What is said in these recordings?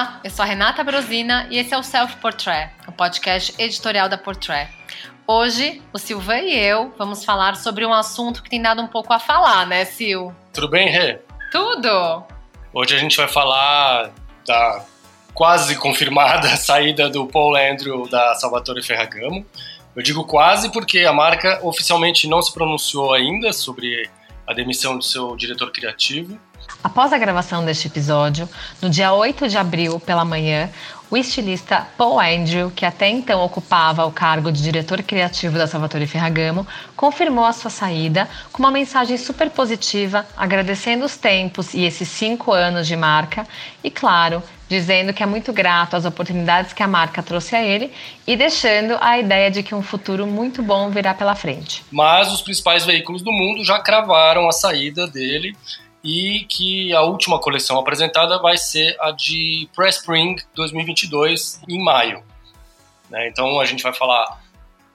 Olá, eu sou a Renata Brosina e esse é o Self Portrait, o podcast editorial da Portrait. Hoje, o Silvan e eu vamos falar sobre um assunto que tem dado um pouco a falar, né, Sil? Tudo bem, Rê? Tudo! Hoje a gente vai falar da quase confirmada saída do Paul Andrew da Salvatore Ferragamo. Eu digo quase porque a marca oficialmente não se pronunciou ainda sobre a demissão do seu diretor criativo, Após a gravação deste episódio, no dia 8 de abril, pela manhã, o estilista Paul Andrew, que até então ocupava o cargo de diretor criativo da Salvatore Ferragamo, confirmou a sua saída com uma mensagem super positiva, agradecendo os tempos e esses cinco anos de marca e, claro, dizendo que é muito grato às oportunidades que a marca trouxe a ele e deixando a ideia de que um futuro muito bom virá pela frente. Mas os principais veículos do mundo já cravaram a saída dele e que a última coleção apresentada vai ser a de Press Spring 2022 em maio. Né? Então a gente vai falar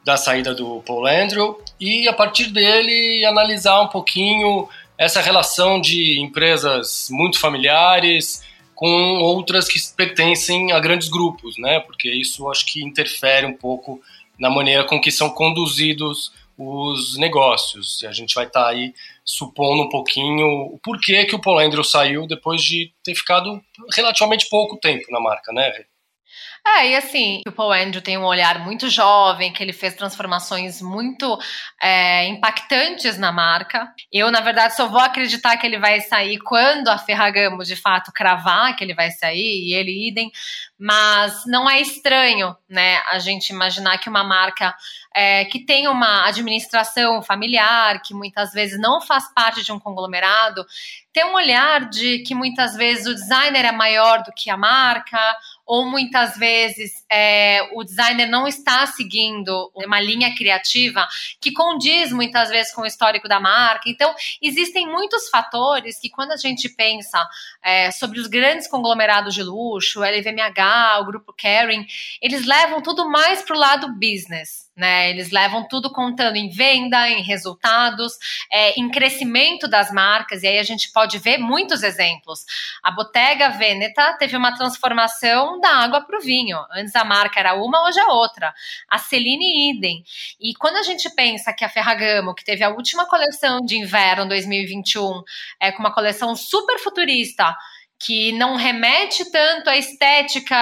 da saída do Paul Andrew e a partir dele analisar um pouquinho essa relação de empresas muito familiares com outras que pertencem a grandes grupos, né? Porque isso acho que interfere um pouco na maneira com que são conduzidos os negócios. A gente vai estar tá aí supondo um pouquinho o porquê que o Paul Andrew saiu depois de ter ficado relativamente pouco tempo na marca, né? É, e assim, o Paul Andrew tem um olhar muito jovem, que ele fez transformações muito é, impactantes na marca. Eu, na verdade, só vou acreditar que ele vai sair quando a Ferragamo, de fato, cravar que ele vai sair, e ele idem. Mas não é estranho, né, a gente imaginar que uma marca é, que tem uma administração familiar, que muitas vezes não faz parte de um conglomerado, tem um olhar de que muitas vezes o designer é maior do que a marca, ou muitas vezes é, o designer não está seguindo uma linha criativa que condiz muitas vezes com o histórico da marca. Então, existem muitos fatores que, quando a gente pensa é, sobre os grandes conglomerados de luxo, LVMH, o grupo Kering, eles levam tudo mais para o lado business né? Eles levam tudo contando em venda, em resultados, é, em crescimento das marcas, e aí a gente pode ver muitos exemplos. A Bottega Veneta teve uma transformação da água para o vinho. Antes a marca era uma, hoje é outra. A Celine idem. E quando a gente pensa que a Ferragamo, que teve a última coleção de inverno 2021, é com uma coleção super futurista, que não remete tanto à estética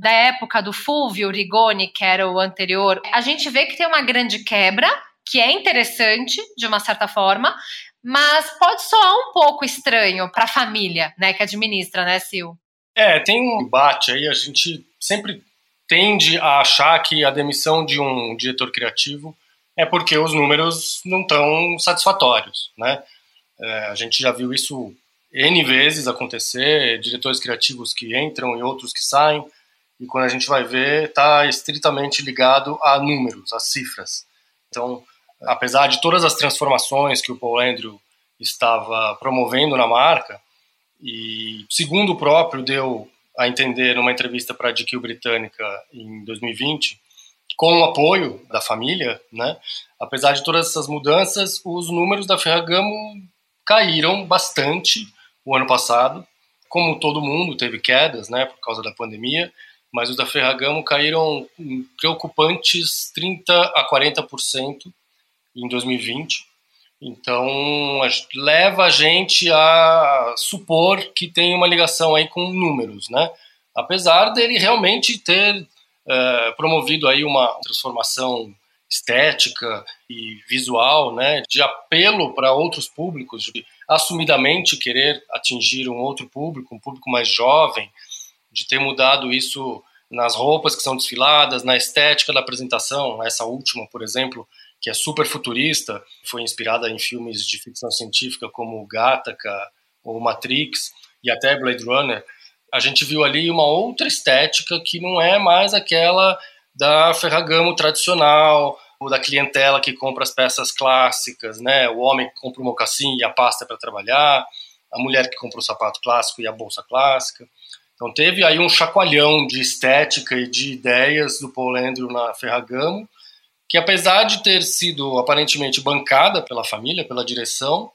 da época do Fulvio Rigoni, que era o anterior. A gente vê que tem uma grande quebra, que é interessante de uma certa forma, mas pode soar um pouco estranho para a família, né, que administra, né, Sil? É, tem um embate aí, a gente sempre tende a achar que a demissão de um diretor criativo é porque os números não estão satisfatórios, né? É, a gente já viu isso N vezes acontecer, diretores criativos que entram e outros que saem, e quando a gente vai ver, está estritamente ligado a números, a cifras. Então, apesar de todas as transformações que o Paul Andrew estava promovendo na marca, e segundo o próprio deu a entender numa entrevista para a GQ Britânica em 2020, com o apoio da família, né? Apesar de todas essas mudanças, os números da Ferragamo caíram bastante o ano passado. Como todo mundo teve quedas, né, por causa da pandemia, mas os da Ferragamo caíram em preocupantes 30 a 40% em 2020. Então, leva a gente a supor que tem uma ligação aí com números, né? Apesar dele realmente ter é, promovido aí uma transformação estética e visual, né, de apelo para outros públicos, de assumidamente querer atingir um outro público, um público mais jovem, de ter mudado isso nas roupas que são desfiladas, na estética da apresentação. Essa última, por exemplo, que é super futurista, foi inspirada em filmes de ficção científica como Gattaca ou Matrix e até Blade Runner. A gente viu ali uma outra estética que não é mais aquela da Ferragamo tradicional, da clientela que compra as peças clássicas, né? O homem que compra o mocassim e a pasta para trabalhar, a mulher que compra o sapato clássico e a bolsa clássica. Então teve aí um chacoalhão de estética e de ideias do Paul Andrew na Ferragamo, que apesar de ter sido aparentemente bancada pela família, pela direção,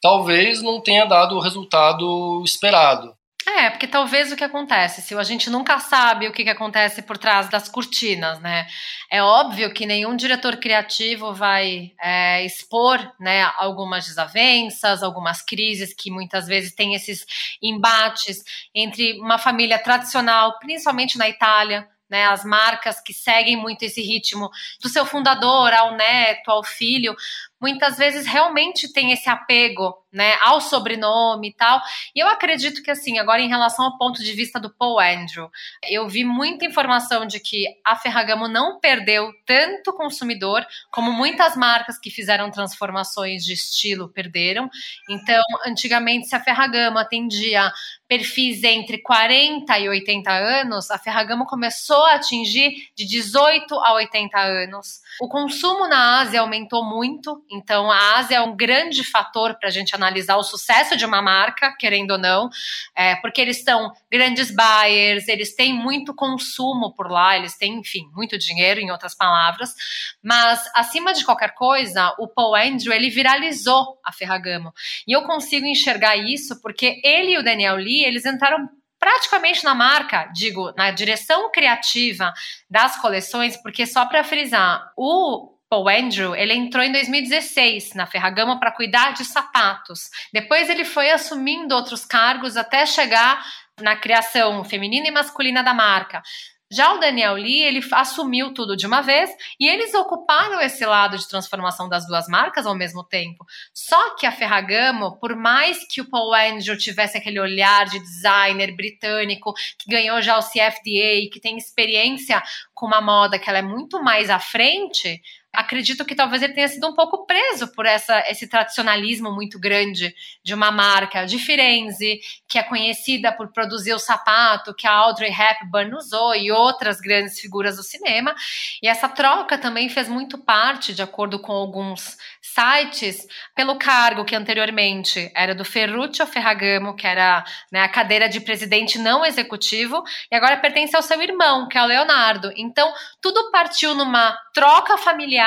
talvez não tenha dado o resultado esperado. É, porque talvez o que acontece, se a gente nunca sabe o que, que acontece por trás das cortinas, né? É óbvio que nenhum diretor criativo vai é, expor né, algumas desavenças, algumas crises que muitas vezes tem esses embates entre uma família tradicional, principalmente na Itália, né, as marcas que seguem muito esse ritmo do seu fundador ao neto, ao filho, muitas vezes realmente tem esse apego, né, ao sobrenome e tal. E eu acredito que assim, agora em relação ao ponto de vista do Paul Andrew, eu vi muita informação de que a Ferragamo não perdeu tanto consumidor como muitas marcas que fizeram transformações de estilo perderam. Então, antigamente se a Ferragamo atendia perfis entre 40 e 80 anos, a Ferragamo começou a atingir de 18 a 80 anos. O consumo na Ásia aumentou muito, então a Ásia é um grande fator para a gente analisar o sucesso de uma marca, querendo ou não, é, porque eles são grandes buyers, eles têm muito consumo por lá, eles têm, enfim, muito dinheiro, em outras palavras. Mas, acima de qualquer coisa, o Paul Andrew, ele viralizou a Ferragamo. E eu consigo enxergar isso porque ele e o Daniel Lee, eles entraram praticamente na marca, digo, na direção criativa das coleções, porque só para frisar, o Paul Andrew, ele entrou em 2016 na Ferragamo para cuidar de sapatos. Depois ele foi assumindo outros cargos até chegar na criação feminina e masculina da marca. Já o Daniel Lee, ele assumiu tudo de uma vez e eles ocuparam esse lado de transformação das duas marcas ao mesmo tempo. Só que a Ferragamo, por mais que o Paul Angel tivesse aquele olhar de designer britânico, que ganhou já o CFDA, que tem experiência com uma moda que ela é muito mais à frente, acredito que talvez ele tenha sido um pouco preso por essa, esse tradicionalismo muito grande de uma marca de Firenze, que é conhecida por produzir o sapato que a Audrey Hepburn usou e outras grandes figuras do cinema. E essa troca também fez muito parte, de acordo com alguns sites, pelo cargo que anteriormente era do Ferruccio Ferragamo, que era né, a cadeira de presidente não executivo, e agora pertence ao seu irmão, que é o Leonardo. Então, tudo partiu numa troca familiar,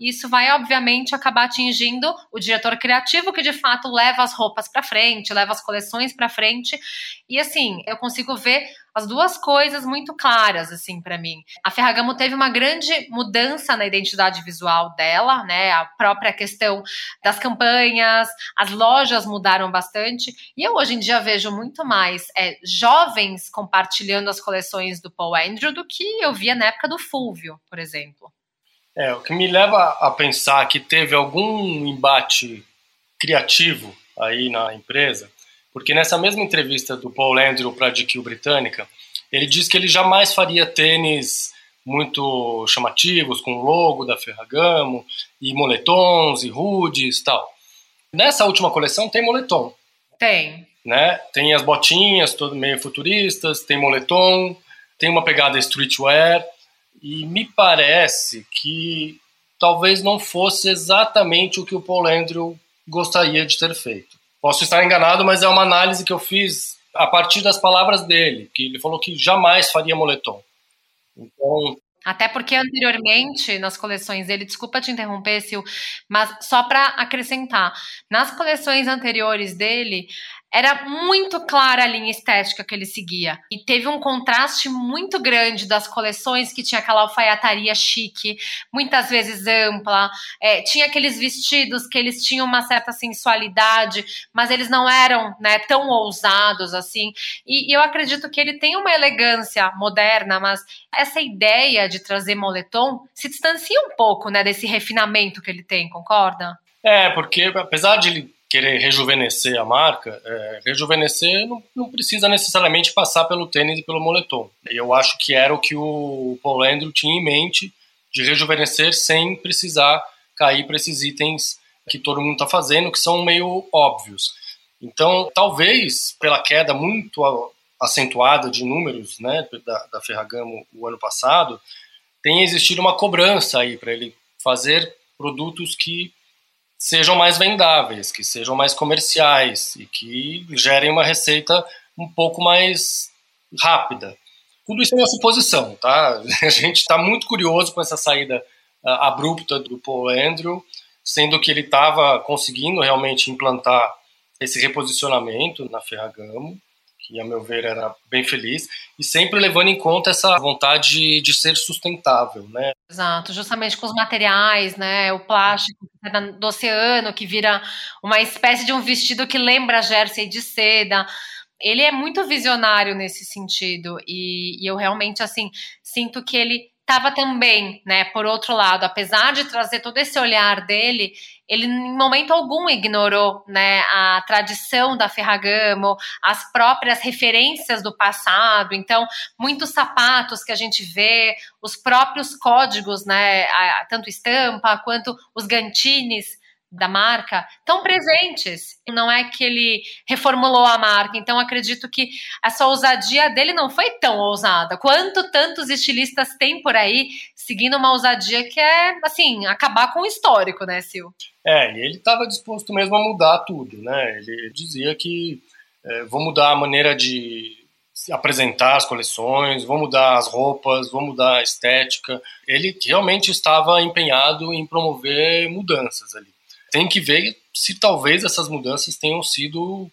isso vai, obviamente, acabar atingindo o diretor criativo, que de fato leva as roupas para frente, leva as coleções para frente. E assim, eu consigo ver as duas coisas muito claras assim para mim. A Ferragamo teve uma grande mudança na identidade visual dela, né? A própria questão das campanhas, as lojas mudaram bastante e eu hoje em dia vejo muito mais é, jovens compartilhando as coleções do Paul Andrew do que eu via na época do Fulvio, por exemplo. É, o que me leva a pensar que teve algum embate criativo aí na empresa porque nessa mesma entrevista do Paul Andrew para a GQ britânica, ele diz que ele jamais faria tênis muito chamativos, com o logo da Ferragamo, e moletons, e hoodies e tal. Nessa última coleção tem moletom. Tem. Né? Tem as botinhas, todo meio futuristas, tem moletom, tem uma pegada streetwear, e me parece que talvez não fosse exatamente o que o Paul Andrew gostaria de ter feito. Posso estar enganado, mas é uma análise que eu fiz a partir das palavras dele, que ele falou que jamais faria moletom. Então, até porque anteriormente, nas coleções dele, desculpa te interromper, Sil, mas só para acrescentar, nas coleções anteriores dele, era muito clara a linha estética que ele seguia. E teve um contraste muito grande das coleções que tinha aquela alfaiataria chique, muitas vezes ampla. É, tinha aqueles vestidos que eles tinham uma certa sensualidade, mas eles não eram né, tão ousados assim. E, e eu acredito que ele tem uma elegância moderna, mas essa ideia de trazer moletom se distancia um pouco né, desse refinamento que ele tem, concorda? É, porque apesar de ele querer rejuvenescer a marca, é, rejuvenescer não, não, precisa necessariamente passar pelo tênis e pelo moletom. Eu acho que era o que o Paul Andrew tinha em mente de rejuvenescer sem precisar cair para esses itens que todo mundo está fazendo, que são meio óbvios. Então, talvez pela queda muito acentuada de números né, da, da Ferragamo o ano passado, tenha existido uma cobrança aí para ele fazer produtos que sejam mais vendáveis, que sejam mais comerciais e que gerem uma receita um pouco mais rápida. Tudo isso é uma suposição, tá? A gente está muito curioso com essa saída uh, abrupta do Paul Andrew, sendo que ele estava conseguindo realmente implantar esse reposicionamento na Ferragamo, que a meu ver era bem feliz, e sempre levando em conta essa vontade de, ser sustentável, né? Exato, justamente com os materiais, né? O plástico do oceano que vira uma espécie de um vestido que lembra jersey de seda ele é muito visionário nesse sentido e, e, eu realmente assim sinto que ele estava também, né? Por outro lado, apesar de trazer todo esse olhar dele, ele em momento algum ignorou, né, a tradição da Ferragamo, as próprias referências do passado. Então, muitos sapatos que a gente vê, os próprios códigos, né, tanto estampa quanto os gantines da marca estão presentes. Não é que ele reformulou a marca. Então, acredito que essa ousadia dele não foi tão ousada. Quanto tantos estilistas tem por aí seguindo uma ousadia que é, assim, acabar com o histórico, né, Sil? É, e ele estava disposto mesmo a mudar tudo, né? Ele dizia que é, vou mudar a maneira de apresentar as coleções, vou mudar as roupas, vou mudar a estética. Ele realmente estava empenhado em promover mudanças ali tem que ver se talvez essas mudanças tenham sido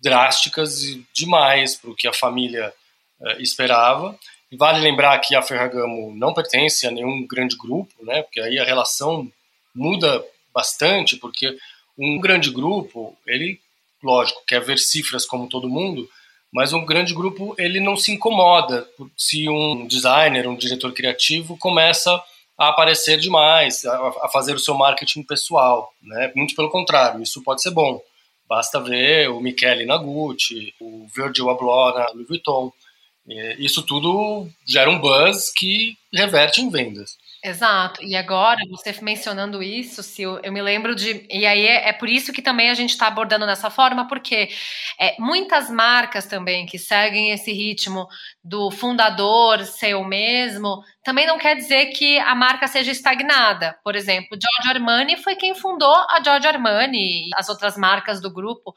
drásticas demais para o que a família uh, esperava. E vale lembrar que a Ferragamo não pertence a nenhum grande grupo, né? Porque aí a relação muda bastante, porque um grande grupo, ele, lógico, quer ver cifras como todo mundo, mas um grande grupo ele não se incomoda se um designer, um diretor criativo começa a aparecer demais, a, a fazer o seu marketing pessoal, né? Muito pelo contrário, isso pode ser bom. Basta ver o Michele na Gucci, o Virgil Abloh na Louis Vuitton. Isso tudo gera um buzz que reverte em vendas. Exato. E agora, você mencionando isso, Sil, eu me lembro de. E aí é, é por isso que também a gente está abordando dessa forma, porque é, muitas marcas também que seguem esse ritmo do fundador ser o mesmo, também não quer dizer que a marca seja estagnada. Por exemplo, Giorgio Armani foi quem fundou a Giorgio Armani e as outras marcas do grupo.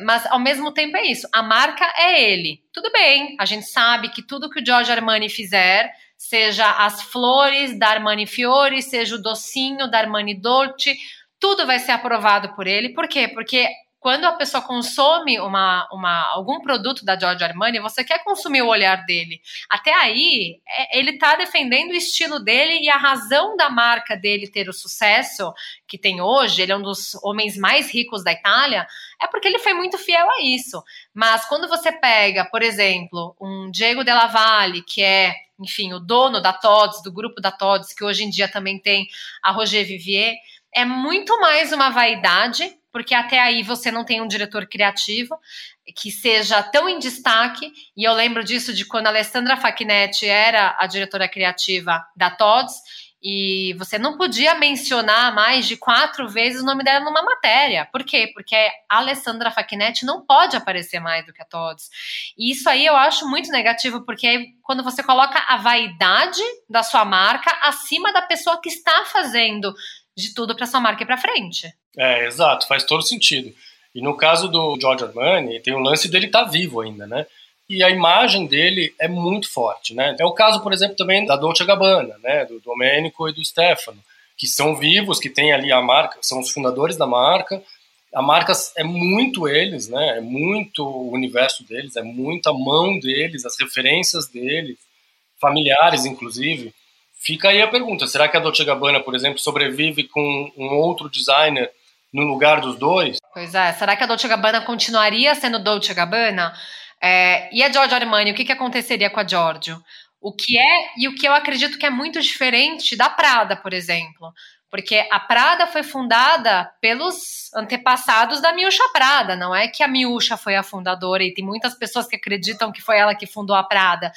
Mas ao mesmo tempo é isso. A marca é ele. Tudo bem, a gente sabe que tudo que o Giorgio Armani fizer seja as flores da Armani Fiore, seja o docinho da Armani Dolce, tudo vai ser aprovado por ele. Por quê? Porque quando a pessoa consome uma, uma, algum produto da Giorgio Armani, você quer consumir o olhar dele. Até aí, é, ele está defendendo o estilo dele e a razão da marca dele ter o sucesso que tem hoje, ele é um dos homens mais ricos da Itália, é porque ele foi muito fiel a isso. Mas quando você pega, por exemplo, um Diego Della Valle, que é enfim, o dono da Todds, do grupo da Todds, que hoje em dia também tem a Roger Vivier, é muito mais uma vaidade, porque até aí você não tem um diretor criativo que seja tão em destaque, e eu lembro disso de quando a Alessandra Facchinetti era a diretora criativa da Todds, e você não podia mencionar mais de quatro vezes o nome dela numa matéria. Por quê? Porque a Alessandra Facchinetti não pode aparecer mais do que a Todos. E isso aí eu acho muito negativo, porque aí, quando você coloca a vaidade da sua marca acima da pessoa que está fazendo de tudo para sua marca ir para frente. É, exato, faz todo sentido. E no caso do George Armani, tem o lance dele estar tá vivo ainda, né? E a imagem dele é muito forte, né? É o caso, por exemplo, também da Dolce Gabbana, né? Do Domenico e do Stefano, que são vivos, que têm ali a marca, são os fundadores da marca. A marca é muito eles, né? É muito o universo deles, é muita mão deles, as referências deles, familiares, inclusive. Fica aí a pergunta: será que a Dolce Gabbana, por exemplo, sobrevive com um outro designer no lugar dos dois? Pois é, será que a Dolce Gabbana continuaria sendo Dolce Gabbana? É, e a Giorgio Armani, o que, que aconteceria com a Giorgio? O que é, e o que eu acredito que é muito diferente da Prada, por exemplo. Porque a Prada foi fundada pelos antepassados da Miúcha Prada, não é que a Miúcha foi a fundadora, e tem muitas pessoas que acreditam que foi ela que fundou a Prada,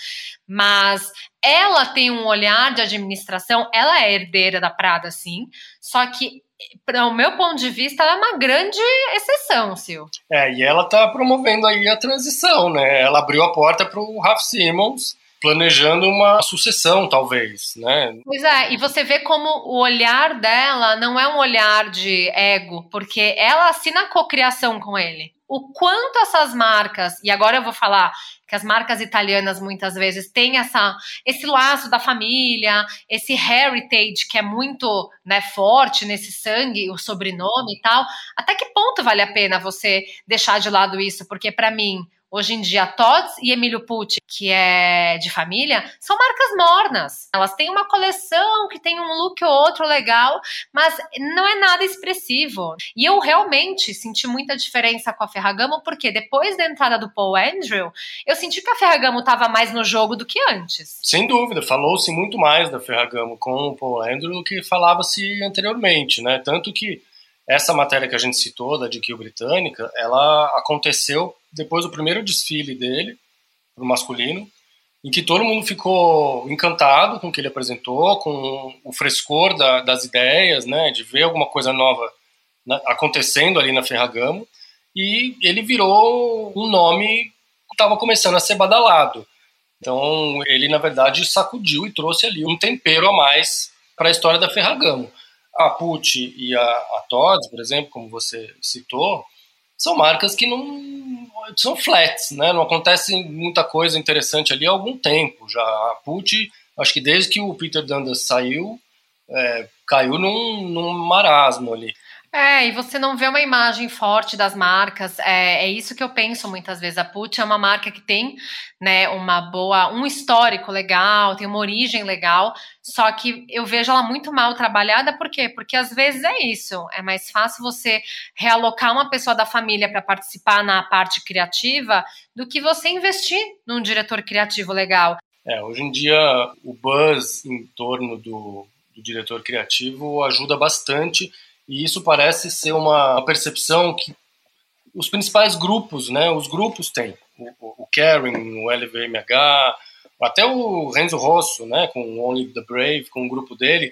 mas ela tem um olhar de administração, ela é herdeira da Prada, sim, só que para o meu ponto de vista, ela é uma grande exceção, Sil. É, e ela está promovendo aí a transição, né? Ela abriu a porta para o Ralph Simmons, planejando uma sucessão, talvez, né? Pois é, e você vê como o olhar dela não é um olhar de ego, porque ela assina a cocriação com ele. O quanto essas marcas, e agora eu vou falar que as marcas italianas muitas vezes têm essa, esse laço da família, esse heritage que é muito né, forte nesse sangue, o sobrenome e tal. Até que ponto vale a pena você deixar de lado isso? Porque para mim hoje em dia Tod's e Emílio Pucci, que é de família, são marcas mornas. Elas têm uma coleção que tem um look ou outro legal, mas não é nada expressivo. E eu realmente senti muita diferença com a Ferragamo, porque depois da entrada do Paul Andrew, eu senti que a Ferragamo estava mais no jogo do que antes. Sem dúvida, falou-se muito mais da Ferragamo com o Paul Andrew do que falava-se anteriormente, né? Tanto que essa matéria que a gente citou da GQ britânica, ela aconteceu depois do primeiro desfile dele, pro masculino, em que todo mundo ficou encantado com o que ele apresentou, com o frescor da, das ideias, né, de ver alguma coisa nova né, acontecendo ali na Ferragamo, e ele virou um nome que estava começando a ser badalado. Então, ele, na verdade, sacudiu e trouxe ali um tempero a mais para a história da Ferragamo. A Pucci e a, a Tod's, por exemplo, como você citou, são marcas que não são flats, né? Não acontece muita coisa interessante ali há algum tempo já. A Pucci, acho que desde que o Peter Dundas saiu, é, caiu num, num marasmo ali. É, e você não vê uma imagem forte das marcas. É, é isso que eu penso muitas vezes. A Put é uma marca que tem, né, uma boa, um histórico legal, tem uma origem legal. Só que eu vejo ela muito mal trabalhada. Por quê? Porque às vezes é isso. É mais fácil você realocar uma pessoa da família para participar na parte criativa do que você investir num diretor criativo legal. É, hoje em dia o buzz em torno do, do diretor criativo ajuda bastante e isso parece ser uma percepção que os principais grupos, né, os grupos têm. O, o Karen, o LVMH, até o Renzo Rosso, né, com Only the Brave, com o grupo dele,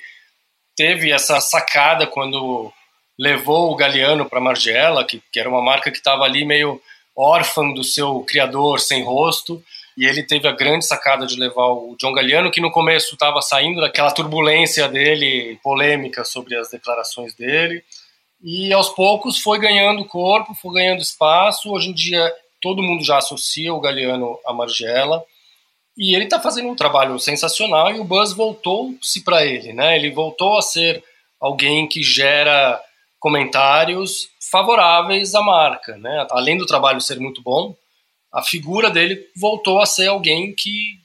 teve essa sacada quando levou o Galeano para Margiela, que, que era uma marca que estava ali meio órfã do seu criador sem rosto, e ele teve a grande sacada de levar o John Galliano, que no começo estava saindo daquela turbulência dele, polêmica sobre as declarações dele, e aos poucos foi ganhando corpo, foi ganhando espaço. Hoje em dia todo mundo já associa o Galliano a Margiela, e ele está fazendo um trabalho sensacional e o Buzz voltou-se para ele, né? Ele voltou a ser alguém que gera comentários favoráveis à marca, né? Além do trabalho ser muito bom, a figura dele voltou a ser alguém que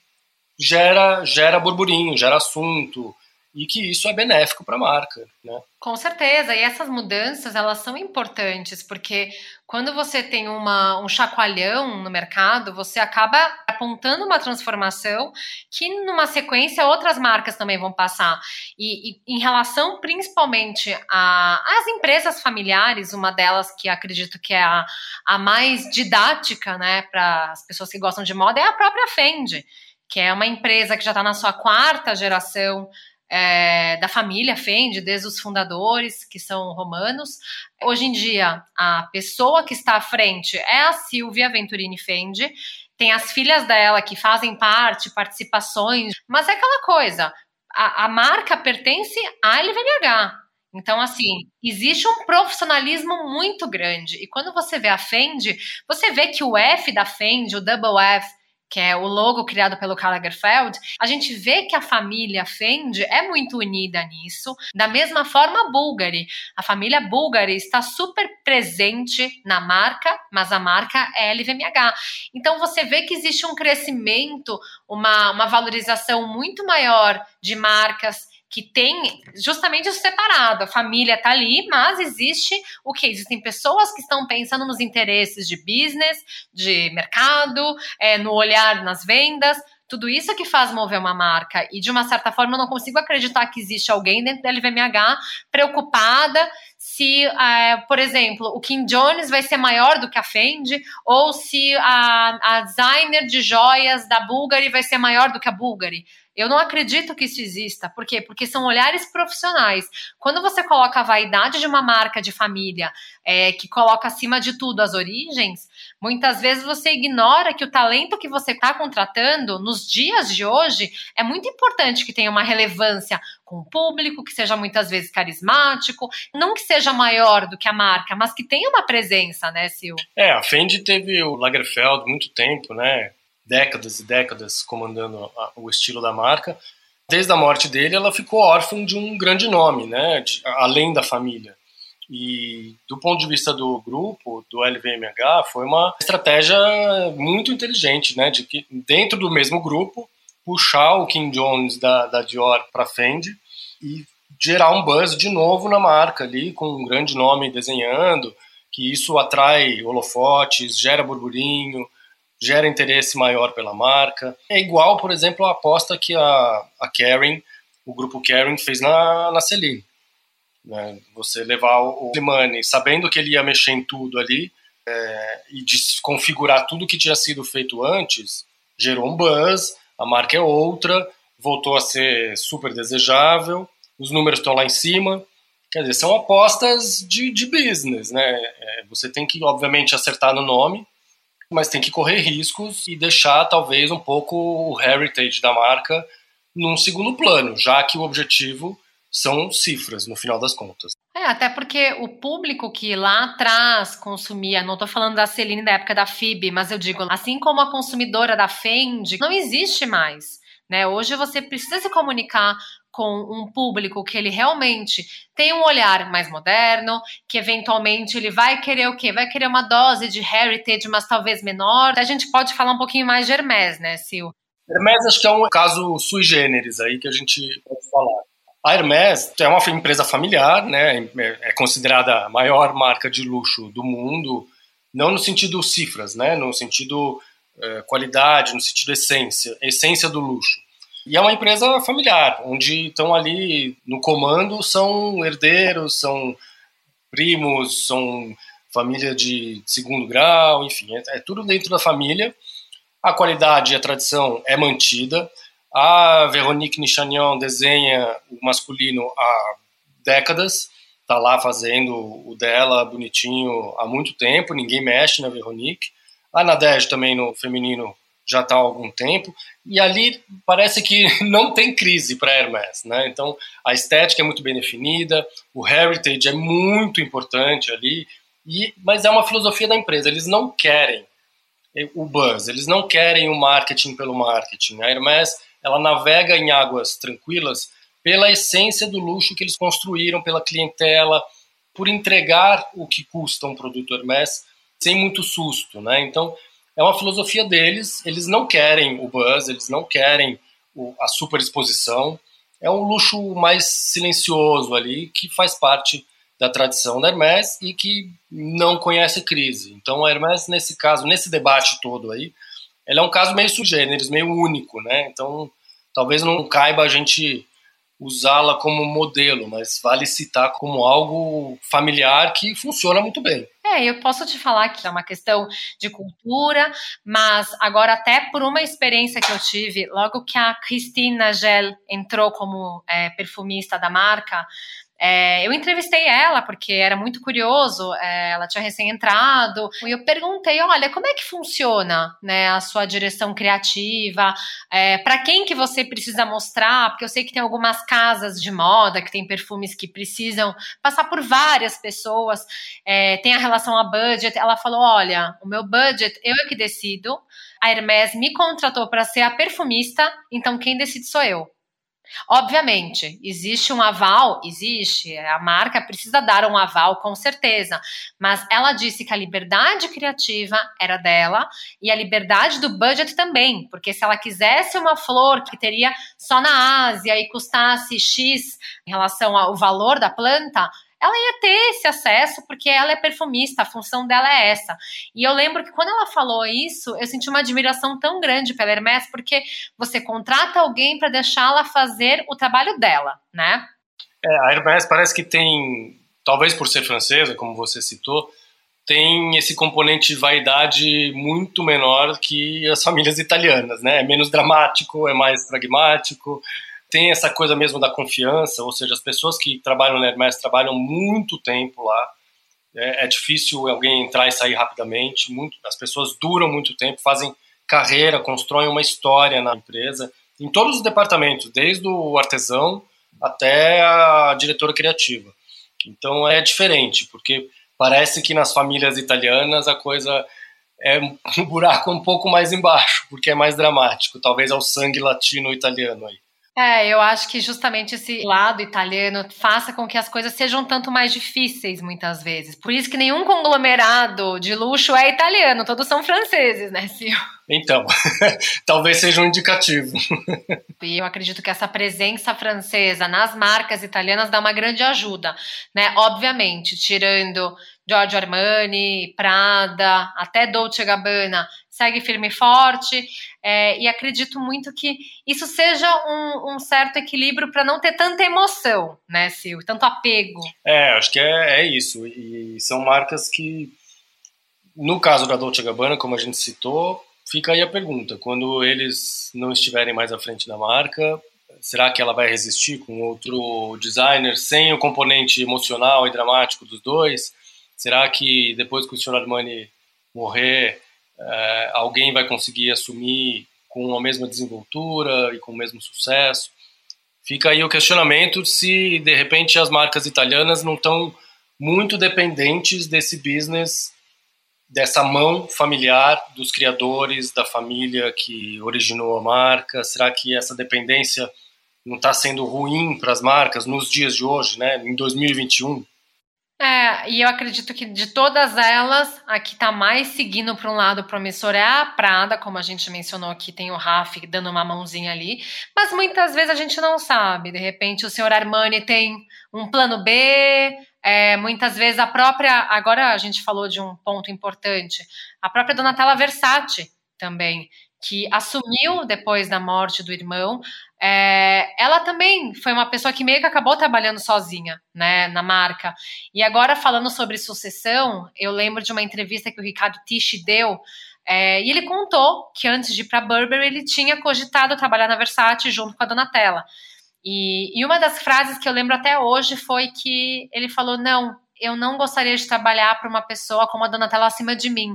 gera, gera burburinho, gera assunto, e que isso é benéfico para a marca, né? Com certeza, e essas mudanças elas são importantes porque quando você tem uma, um chacoalhão no mercado, você acaba apontando uma transformação que numa sequência outras marcas também vão passar. E, e em relação principalmente às empresas familiares, uma delas que acredito que é a, a mais didática, né, para as pessoas que gostam de moda é a própria Fendi, que é uma empresa que já está na sua quarta geração é, da família Fendi, desde os fundadores, que são romanos. Hoje em dia, a pessoa que está à frente é a Silvia Venturini Fendi. Tem as filhas dela que fazem parte, participações, mas é aquela coisa: a, a marca pertence à LVMH. Então, assim, existe um profissionalismo muito grande. E quando você vê a Fendi, você vê que o F da Fendi, o Double F, que é o logo criado pelo Karl Lagerfeld, a gente vê que a família Fendi é muito unida nisso. Da mesma forma, a Bulgari. A família Bulgari está super presente na marca, mas a marca é LVMH. Então você vê que existe um crescimento, uma, uma valorização muito maior de marcas que tem justamente isso separado. A família está ali, mas existe o que? Existem pessoas que estão pensando nos interesses de business, de mercado, é, no olhar nas vendas. Tudo isso que faz mover uma marca. E de uma certa forma eu não consigo acreditar que existe alguém dentro da LVMH preocupada se, é, por exemplo, o Kim Jones vai ser maior do que a Fendi, ou se a, a designer de joias da Bulgari vai ser maior do que a Bulgari. Eu não acredito que isso exista. Por quê? Porque são olhares profissionais. Quando você coloca a vaidade de uma marca de família, é, que coloca acima de tudo as origens, muitas vezes você ignora que o talento que você está contratando nos dias de hoje é muito importante que tenha uma relevância com o público, que seja muitas vezes carismático, não que seja maior do que a marca, mas que tenha uma presença, né, Sil? É, a Fendi teve o Lagerfeld muito tempo, né? décadas e décadas comandando o estilo da marca. Desde a morte dele, ela ficou órfã de um grande nome, né, de, além da família. E do ponto de vista do grupo, do LVMH, foi uma estratégia muito inteligente, né? De que dentro do mesmo grupo, puxar o Kim Jones da, da Dior para Fendi e gerar um buzz de novo na marca ali, com um grande nome desenhando, que isso atrai holofotes, gera burburinho, gera interesse maior pela marca. É igual, por exemplo, a aposta que a, a Karen, o grupo Karen, fez na, na Celine. Né? Você levar o Slimane sabendo que ele ia mexer em tudo ali é, e desconfigurar tudo que tinha sido feito antes, gerou um buzz, a marca é outra, voltou a ser super desejável, os números estão lá em cima. Quer dizer, são apostas de, de business, né? É, você tem que, obviamente, acertar no nome, mas tem que correr riscos e deixar, talvez, um pouco o heritage da marca num segundo plano, já que o objetivo são cifras, no final das contas. É, até porque o público que lá atrás consumia, não estou falando da Celine da época da FIB, mas eu digo, assim como a consumidora da Fendi, não existe mais. Né? Hoje você precisa se comunicar com um público que ele realmente tem um olhar mais moderno, que eventualmente ele vai querer o quê? Vai querer uma dose de heritage, mas talvez menor. A gente pode falar um pouquinho mais de Hermès, né, Sil? Hermès acho que é um caso sui generis aí que a gente pode falar. A Hermès é uma empresa familiar, né? É considerada a maior marca de luxo do mundo, não no sentido cifras, né? No sentido é, qualidade, no sentido essência, essência do luxo. E é uma empresa familiar, onde estão ali no comando são herdeiros, são primos, são família de segundo grau, enfim, é, é tudo dentro da família. A qualidade e a tradição é mantida. A Veronique Nichanian desenha o masculino há décadas, tá lá fazendo o dela bonitinho há muito tempo, ninguém mexe na Veronique. A Nadege também no feminino já está há algum tempo, e ali parece que não tem crise para Hermès, né? Então a estética é muito bem definida, o heritage é muito importante ali, e, mas é uma filosofia da empresa, eles não querem o buzz, eles não querem o marketing pelo marketing. A Hermès ela navega em águas tranquilas pela essência do luxo que eles construíram, pela clientela, por entregar o que custa um produto Hermès sem muito susto, né? Então, é uma filosofia deles, eles não querem o buzz, eles não querem o, a super exposição, é um luxo mais silencioso ali, que faz parte da tradição da Hermès e que não conhece crise. Então, a Hermès, nesse caso, nesse debate todo aí, ela é um caso meio sugêneres, meio único, né? Então, talvez não caiba a gente usá-la como modelo, mas vale citar como algo familiar que funciona muito bem. É, eu posso te falar que é uma questão de cultura, mas agora até por uma experiência que eu tive, logo que a Christine Nagel entrou como é, perfumista da marca, é, eu entrevistei ela porque era muito curioso, é, ela tinha recém-entrado, e eu perguntei, olha, como é que funciona né, a sua direção criativa? É, para quem que você precisa mostrar? Porque eu sei que tem algumas casas de moda que tem perfumes que precisam passar por várias pessoas, é, tem a relação a budget. Ela falou, olha, o meu budget eu é que decido, a Hermès me contratou para ser a perfumista, então quem decide sou eu. Obviamente, existe um aval? Existe. A marca precisa dar um aval, com certeza. Mas ela disse que a liberdade criativa era dela e a liberdade do budget também. Porque se ela quisesse uma flor que teria só na Ásia e custasse X em relação ao valor da planta, ela ia ter esse acesso porque ela é perfumista, a função dela é essa. E eu lembro que quando ela falou isso, eu senti uma admiração tão grande pela Hermès, porque você contrata alguém para deixá-la fazer o trabalho dela, né? É, a Hermès parece que tem, talvez por ser francesa, como você citou, tem esse componente de vaidade muito menor que as famílias italianas, né? É menos dramático, é mais pragmático, tem essa coisa mesmo da confiança, ou seja, as pessoas que trabalham na Hermes trabalham muito tempo lá. É, é, difícil alguém entrar e sair rapidamente. Muito, as pessoas duram muito tempo, fazem carreira, constroem uma história na empresa, em todos os departamentos, desde o artesão até a diretora criativa. Então é diferente, porque parece que nas famílias italianas a coisa é um buraco um pouco mais embaixo, porque é mais dramático. Talvez é o sangue latino-italiano aí. É, eu acho que justamente esse lado italiano faça com que as coisas sejam tanto mais difíceis muitas vezes. Por isso que nenhum conglomerado de luxo é italiano, todos são franceses, né, Sil? Então, talvez seja um indicativo. E eu acredito que essa presença francesa nas marcas italianas dá uma grande ajuda, né? Obviamente, tirando Giorgio Armani, Prada, até Dolce Gabbana, segue firme e forte. É, e acredito muito que isso seja um, um certo equilíbrio para não ter tanta emoção, né, Sil? Tanto apego. É, acho que é, é isso. E são marcas que, no caso da Dolce Gabbana, como a gente citou, fica aí a pergunta: quando eles não estiverem mais à frente da marca, será que ela vai resistir com outro designer sem o componente emocional e dramático dos dois? Será que depois que o Sr. Armani morrer, é, alguém vai conseguir assumir com a mesma desenvoltura e com o mesmo sucesso? Fica aí o questionamento se de repente as marcas italianas não estão muito dependentes desse business, dessa mão familiar dos criadores, da família que originou a marca. Será que essa dependência não está sendo ruim para as marcas nos dias de hoje, né, em 2021? É, e eu acredito que de todas elas, a que está mais seguindo para um lado promissor é a Prada, como a gente mencionou aqui, tem o Raf dando uma mãozinha ali, mas muitas vezes a gente não sabe. De repente, o senhor Armani tem um plano B, é, muitas vezes a própria. Agora a gente falou de um ponto importante, a própria Donatella Versace também, que assumiu depois da morte do irmão é, ela também foi uma pessoa que meio que acabou trabalhando sozinha, né, na marca. E agora falando sobre sucessão, eu lembro de uma entrevista que o Ricardo Tisch deu, é, e ele contou que antes de ir para Burberry ele tinha cogitado trabalhar na Versace junto com a Donatella. E, e uma das frases que eu lembro até hoje foi que ele falou: não, eu não gostaria de trabalhar para uma pessoa como a Donatella acima de mim,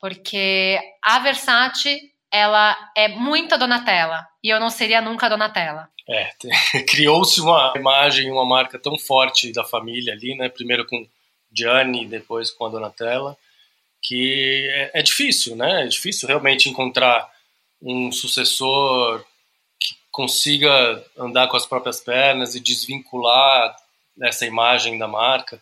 porque a Versace ela é muito Donatella e eu não seria nunca Donatella. É, criou-se uma imagem, uma marca tão forte da família ali, né? Primeiro com Gianni, depois com a Donatella, que é, é difícil, né? É difícil realmente encontrar um sucessor que consiga andar com as próprias pernas e desvincular essa imagem da marca.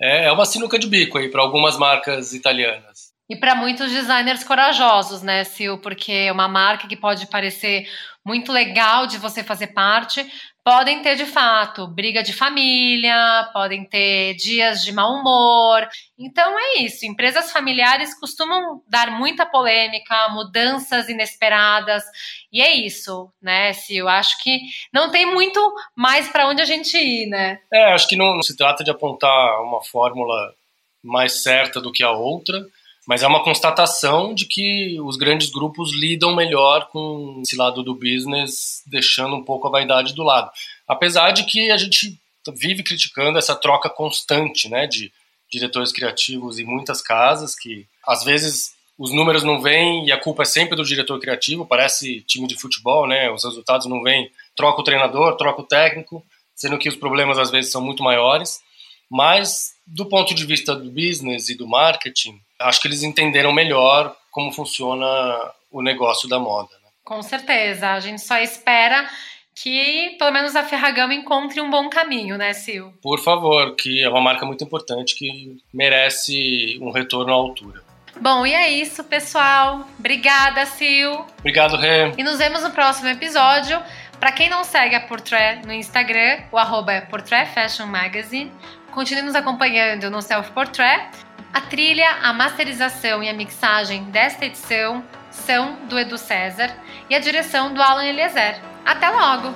É, é uma sinuca de bico aí para algumas marcas italianas. E para muitos designers corajosos, né, Sil? Porque é uma marca que pode parecer muito legal de você fazer parte, podem ter de fato briga de família, podem ter dias de mau humor. Então é isso. Empresas familiares costumam dar muita polêmica, mudanças inesperadas. E é isso, né, Sil? Acho que não tem muito mais para onde a gente ir, né? É, acho que não se trata de apontar uma fórmula mais certa do que a outra mas é uma constatação de que os grandes grupos lidam melhor com esse lado do business, deixando um pouco a vaidade do lado. Apesar de que a gente vive criticando essa troca constante né, de diretores criativos em muitas casas, que às vezes os números não vêm e a culpa é sempre do diretor criativo, parece time de futebol, né? Os resultados não vêm, troca o treinador, troca o técnico, sendo que os problemas às vezes são muito maiores. Mas do ponto de vista do business e do marketing, acho que eles entenderam melhor como funciona o negócio da moda. Né? Com certeza. A gente só espera que pelo menos a Ferragamo encontre um bom caminho, né, Sil? Por favor, que é uma marca muito importante que merece um retorno à altura. Bom, e é isso, pessoal. Obrigada, Sil. Obrigado, Rê. E nos vemos no próximo episódio. Para quem não segue a Portrait no Instagram, o arroba é Portrait Fashion Magazine. Continue nos acompanhando no Self Portrait. A trilha, a masterização e a mixagem desta edição são do Edu César e a direção do Alan Eliezer. Até logo!